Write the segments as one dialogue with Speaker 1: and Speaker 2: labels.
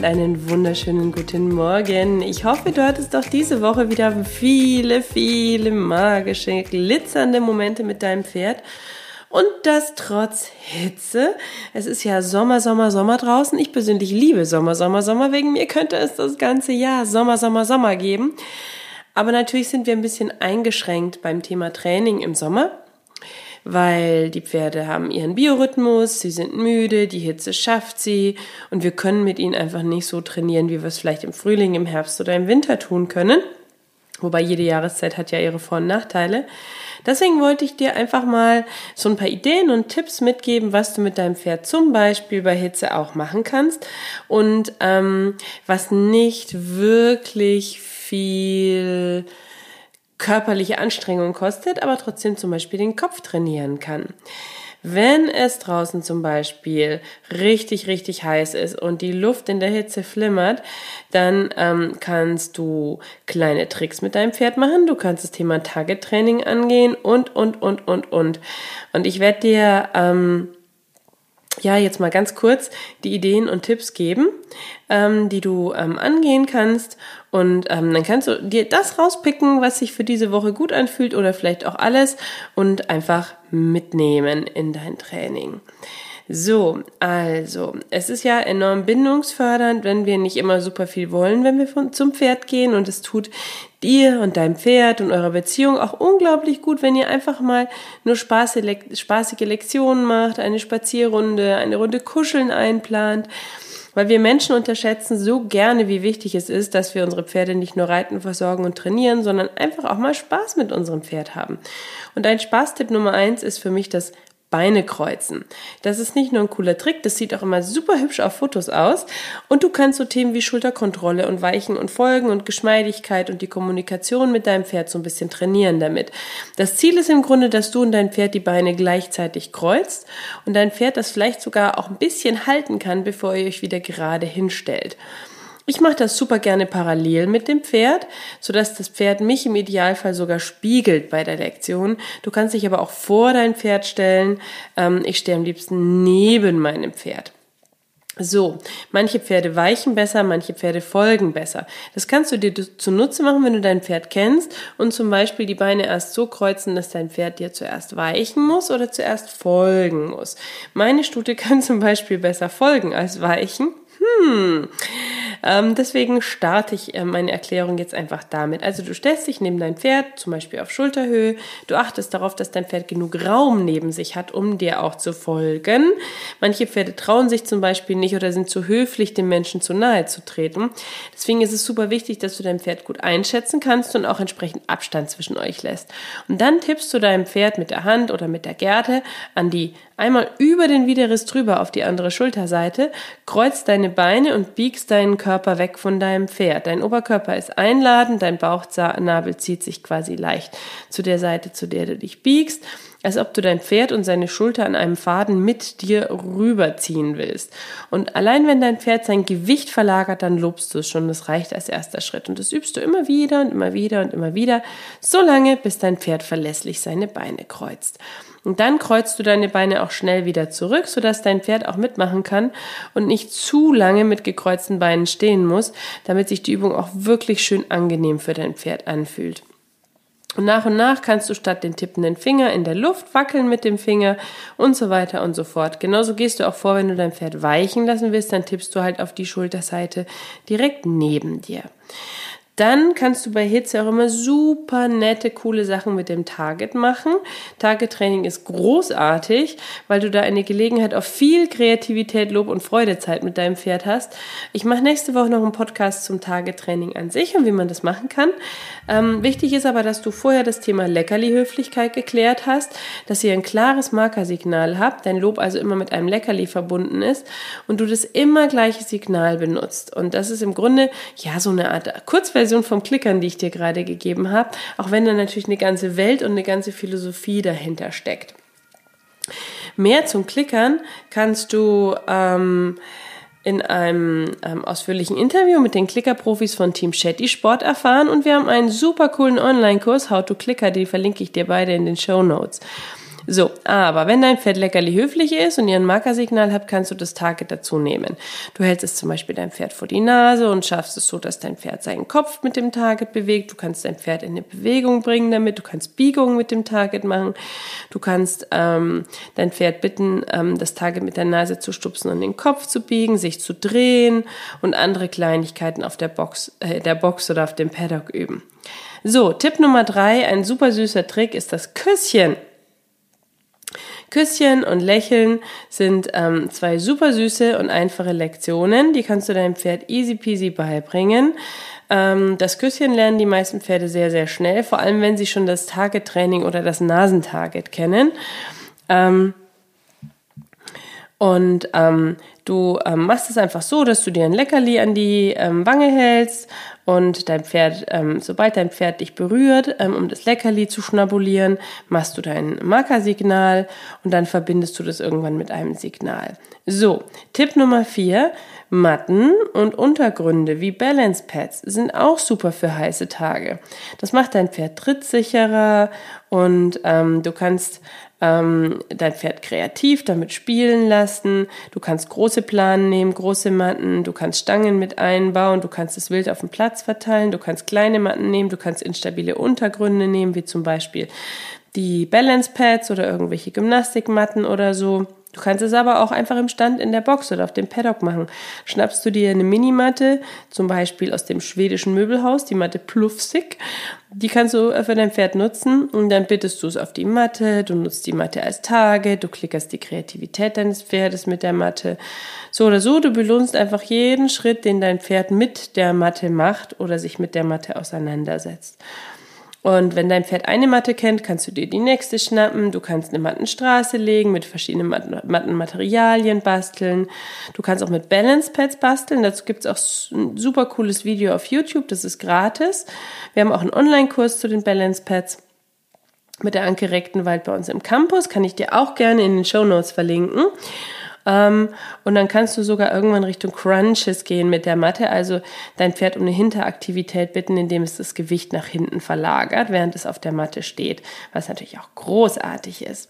Speaker 1: und einen wunderschönen guten Morgen. Ich hoffe, du hattest auch diese Woche wieder viele, viele magische, glitzernde Momente mit deinem Pferd. Und das trotz Hitze. Es ist ja Sommer, Sommer, Sommer draußen. Ich persönlich liebe Sommer, Sommer, Sommer. Wegen mir könnte es das ganze Jahr Sommer, Sommer, Sommer geben. Aber natürlich sind wir ein bisschen eingeschränkt beim Thema Training im Sommer weil die Pferde haben ihren Biorhythmus, sie sind müde, die Hitze schafft sie und wir können mit ihnen einfach nicht so trainieren, wie wir es vielleicht im Frühling, im Herbst oder im Winter tun können. Wobei jede Jahreszeit hat ja ihre Vor- und Nachteile. Deswegen wollte ich dir einfach mal so ein paar Ideen und Tipps mitgeben, was du mit deinem Pferd zum Beispiel bei Hitze auch machen kannst und ähm, was nicht wirklich viel körperliche Anstrengung kostet, aber trotzdem zum Beispiel den Kopf trainieren kann. Wenn es draußen zum Beispiel richtig, richtig heiß ist und die Luft in der Hitze flimmert, dann ähm, kannst du kleine Tricks mit deinem Pferd machen. Du kannst das Thema Target-Training angehen und, und, und, und, und. Und ich werde dir ähm, ja jetzt mal ganz kurz die Ideen und Tipps geben, ähm, die du ähm, angehen kannst. Und ähm, dann kannst du dir das rauspicken, was sich für diese Woche gut anfühlt oder vielleicht auch alles und einfach mitnehmen in dein Training. So, also, es ist ja enorm bindungsfördernd, wenn wir nicht immer super viel wollen, wenn wir von, zum Pferd gehen und es tut dir und deinem Pferd und eurer Beziehung auch unglaublich gut, wenn ihr einfach mal nur spaßige Lektionen macht, eine Spazierrunde, eine Runde Kuscheln einplant. Weil wir Menschen unterschätzen so gerne, wie wichtig es ist, dass wir unsere Pferde nicht nur reiten, versorgen und trainieren, sondern einfach auch mal Spaß mit unserem Pferd haben. Und ein Spaßtipp Nummer eins ist für mich das Beine kreuzen. Das ist nicht nur ein cooler Trick, das sieht auch immer super hübsch auf Fotos aus. Und du kannst so Themen wie Schulterkontrolle und Weichen und Folgen und Geschmeidigkeit und die Kommunikation mit deinem Pferd so ein bisschen trainieren damit. Das Ziel ist im Grunde, dass du und dein Pferd die Beine gleichzeitig kreuzt und dein Pferd das vielleicht sogar auch ein bisschen halten kann, bevor ihr euch wieder gerade hinstellt. Ich mache das super gerne parallel mit dem Pferd, sodass das Pferd mich im Idealfall sogar spiegelt bei der Lektion. Du kannst dich aber auch vor dein Pferd stellen. Ähm, ich stehe am liebsten neben meinem Pferd. So, manche Pferde weichen besser, manche Pferde folgen besser. Das kannst du dir zunutze machen, wenn du dein Pferd kennst und zum Beispiel die Beine erst so kreuzen, dass dein Pferd dir zuerst weichen muss oder zuerst folgen muss. Meine Stute kann zum Beispiel besser folgen als weichen. Hm. Ähm, deswegen starte ich äh, meine Erklärung jetzt einfach damit. Also du stellst dich neben dein Pferd, zum Beispiel auf Schulterhöhe. Du achtest darauf, dass dein Pferd genug Raum neben sich hat, um dir auch zu folgen. Manche Pferde trauen sich zum Beispiel nicht oder sind zu höflich, dem Menschen zu nahe zu treten. Deswegen ist es super wichtig, dass du dein Pferd gut einschätzen kannst und auch entsprechend Abstand zwischen euch lässt. Und dann tippst du deinem Pferd mit der Hand oder mit der Gerte an die einmal über den Widerriss drüber auf die andere Schulterseite, kreuzt deine Beine und biegst deinen Körper weg von deinem Pferd. Dein Oberkörper ist einladend, dein Bauchnabel zieht sich quasi leicht zu der Seite, zu der du dich biegst, als ob du dein Pferd und seine Schulter an einem Faden mit dir rüberziehen willst. Und allein wenn dein Pferd sein Gewicht verlagert, dann lobst du es schon. Das reicht als erster Schritt. Und das übst du immer wieder und immer wieder und immer wieder, so lange, bis dein Pferd verlässlich seine Beine kreuzt. Und dann kreuzt du deine Beine auch schnell wieder zurück, sodass dein Pferd auch mitmachen kann und nicht zu lange mit gekreuzten Beinen stehen muss, damit sich die Übung auch wirklich schön angenehm für dein Pferd anfühlt. Und nach und nach kannst du statt den tippenden Finger in der Luft wackeln mit dem Finger und so weiter und so fort. Genauso gehst du auch vor, wenn du dein Pferd weichen lassen willst, dann tippst du halt auf die Schulterseite direkt neben dir. Dann kannst du bei Hitze auch immer super nette, coole Sachen mit dem Target machen. Target-Training ist großartig, weil du da eine Gelegenheit auf viel Kreativität, Lob und Freudezeit mit deinem Pferd hast. Ich mache nächste Woche noch einen Podcast zum Target-Training an sich und wie man das machen kann. Ähm, wichtig ist aber, dass du vorher das Thema Leckerli-Höflichkeit geklärt hast, dass ihr ein klares Markersignal habt, dein Lob also immer mit einem Leckerli verbunden ist und du das immer gleiche Signal benutzt. Und das ist im Grunde ja so eine Art Kurzversion Version vom Klickern, die ich dir gerade gegeben habe, auch wenn da natürlich eine ganze Welt und eine ganze Philosophie dahinter steckt. Mehr zum Klickern kannst du ähm, in einem ähm, ausführlichen Interview mit den Klicker-Profis von Team Shetty Sport erfahren und wir haben einen super coolen Online-Kurs How to Clicker, die verlinke ich dir beide in den Show Notes. So, aber wenn dein Pferd leckerli höflich ist und ihr ein Markersignal habt, kannst du das Target dazu nehmen. Du hältst es zum Beispiel dein Pferd vor die Nase und schaffst es so, dass dein Pferd seinen Kopf mit dem Target bewegt. Du kannst dein Pferd in eine Bewegung bringen damit. Du kannst Biegungen mit dem Target machen. Du kannst ähm, dein Pferd bitten, ähm, das Target mit der Nase zu stupsen und den Kopf zu biegen, sich zu drehen und andere Kleinigkeiten auf der Box, äh, der Box oder auf dem Paddock üben. So, Tipp Nummer drei, ein super süßer Trick ist das Küsschen. Küsschen und Lächeln sind ähm, zwei super süße und einfache Lektionen. Die kannst du deinem Pferd easy peasy beibringen. Ähm, das Küsschen lernen die meisten Pferde sehr, sehr schnell, vor allem wenn sie schon das Target-Training oder das Nasentarget kennen. Ähm, und ähm, du ähm, machst es einfach so, dass du dir ein Leckerli an die ähm, Wange hältst und dein Pferd, ähm, sobald dein Pferd dich berührt, ähm, um das Leckerli zu schnabulieren, machst du dein Markersignal und dann verbindest du das irgendwann mit einem Signal. So, Tipp Nummer vier. Matten und Untergründe wie Balance Pads sind auch super für heiße Tage. Das macht dein Pferd trittsicherer und ähm, du kannst ähm, dein Pferd kreativ damit spielen lassen. Du kannst große Planen nehmen, große Matten, du kannst Stangen mit einbauen, du kannst es wild auf dem Platz verteilen, du kannst kleine Matten nehmen, du kannst instabile Untergründe nehmen, wie zum Beispiel die Balance Pads oder irgendwelche Gymnastikmatten oder so. Du kannst es aber auch einfach im Stand in der Box oder auf dem Paddock machen. Schnappst du dir eine Minimatte, zum Beispiel aus dem schwedischen Möbelhaus, die Matte Pluffsig. Die kannst du für dein Pferd nutzen und dann bittest du es auf die Matte. Du nutzt die Matte als Target, du klickerst die Kreativität deines Pferdes mit der Matte. So oder so, du belohnst einfach jeden Schritt, den dein Pferd mit der Matte macht oder sich mit der Matte auseinandersetzt. Und wenn dein Pferd eine Matte kennt, kannst du dir die nächste schnappen. Du kannst eine Mattenstraße legen, mit verschiedenen Mattenmaterialien basteln. Du kannst auch mit Balance Pads basteln. Dazu gibt's auch ein super cooles Video auf YouTube. Das ist gratis. Wir haben auch einen Online-Kurs zu den Balance Pads mit der Anke Rechtenwald bei uns im Campus. Kann ich dir auch gerne in den Show Notes verlinken. Ähm, und dann kannst du sogar irgendwann Richtung Crunches gehen mit der Matte, also dein Pferd um eine Hinteraktivität bitten, indem es das Gewicht nach hinten verlagert, während es auf der Matte steht, was natürlich auch großartig ist.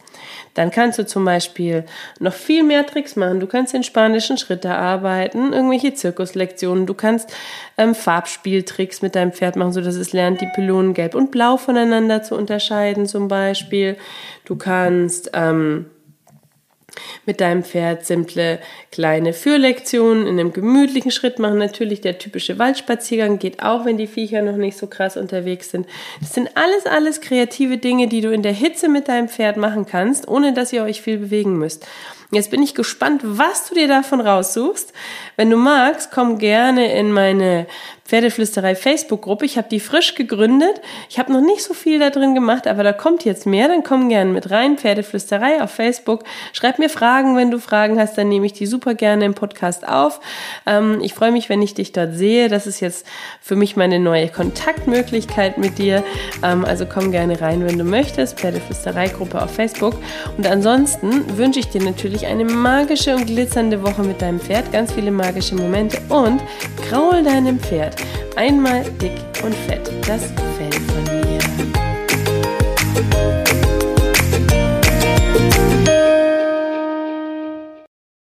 Speaker 1: Dann kannst du zum Beispiel noch viel mehr Tricks machen. Du kannst den spanischen Schritte arbeiten, irgendwelche Zirkuslektionen, du kannst ähm, Farbspieltricks mit deinem Pferd machen, so dass es lernt, die Pylonen gelb und blau voneinander zu unterscheiden zum Beispiel. Du kannst ähm, mit deinem Pferd simple kleine Führlektionen in einem gemütlichen Schritt machen. Natürlich der typische Waldspaziergang geht auch, wenn die Viecher noch nicht so krass unterwegs sind. Das sind alles, alles kreative Dinge, die du in der Hitze mit deinem Pferd machen kannst, ohne dass ihr euch viel bewegen müsst. Jetzt bin ich gespannt, was du dir davon raussuchst. Wenn du magst, komm gerne in meine Pferdeflüsterei Facebook-Gruppe. Ich habe die frisch gegründet. Ich habe noch nicht so viel da drin gemacht, aber da kommt jetzt mehr. Dann komm gerne mit rein. Pferdeflüsterei auf Facebook. Schreib mir Fragen, wenn du Fragen hast, dann nehme ich die super gerne im Podcast auf. Ähm, ich freue mich, wenn ich dich dort sehe. Das ist jetzt für mich meine neue Kontaktmöglichkeit mit dir. Ähm, also komm gerne rein, wenn du möchtest. Pferdeflüsterei-Gruppe auf Facebook. Und ansonsten wünsche ich dir natürlich eine magische und glitzernde Woche mit deinem Pferd. Ganz viele magische Momente und kraul deinem Pferd. Einmal dick und fett. Das Fell von.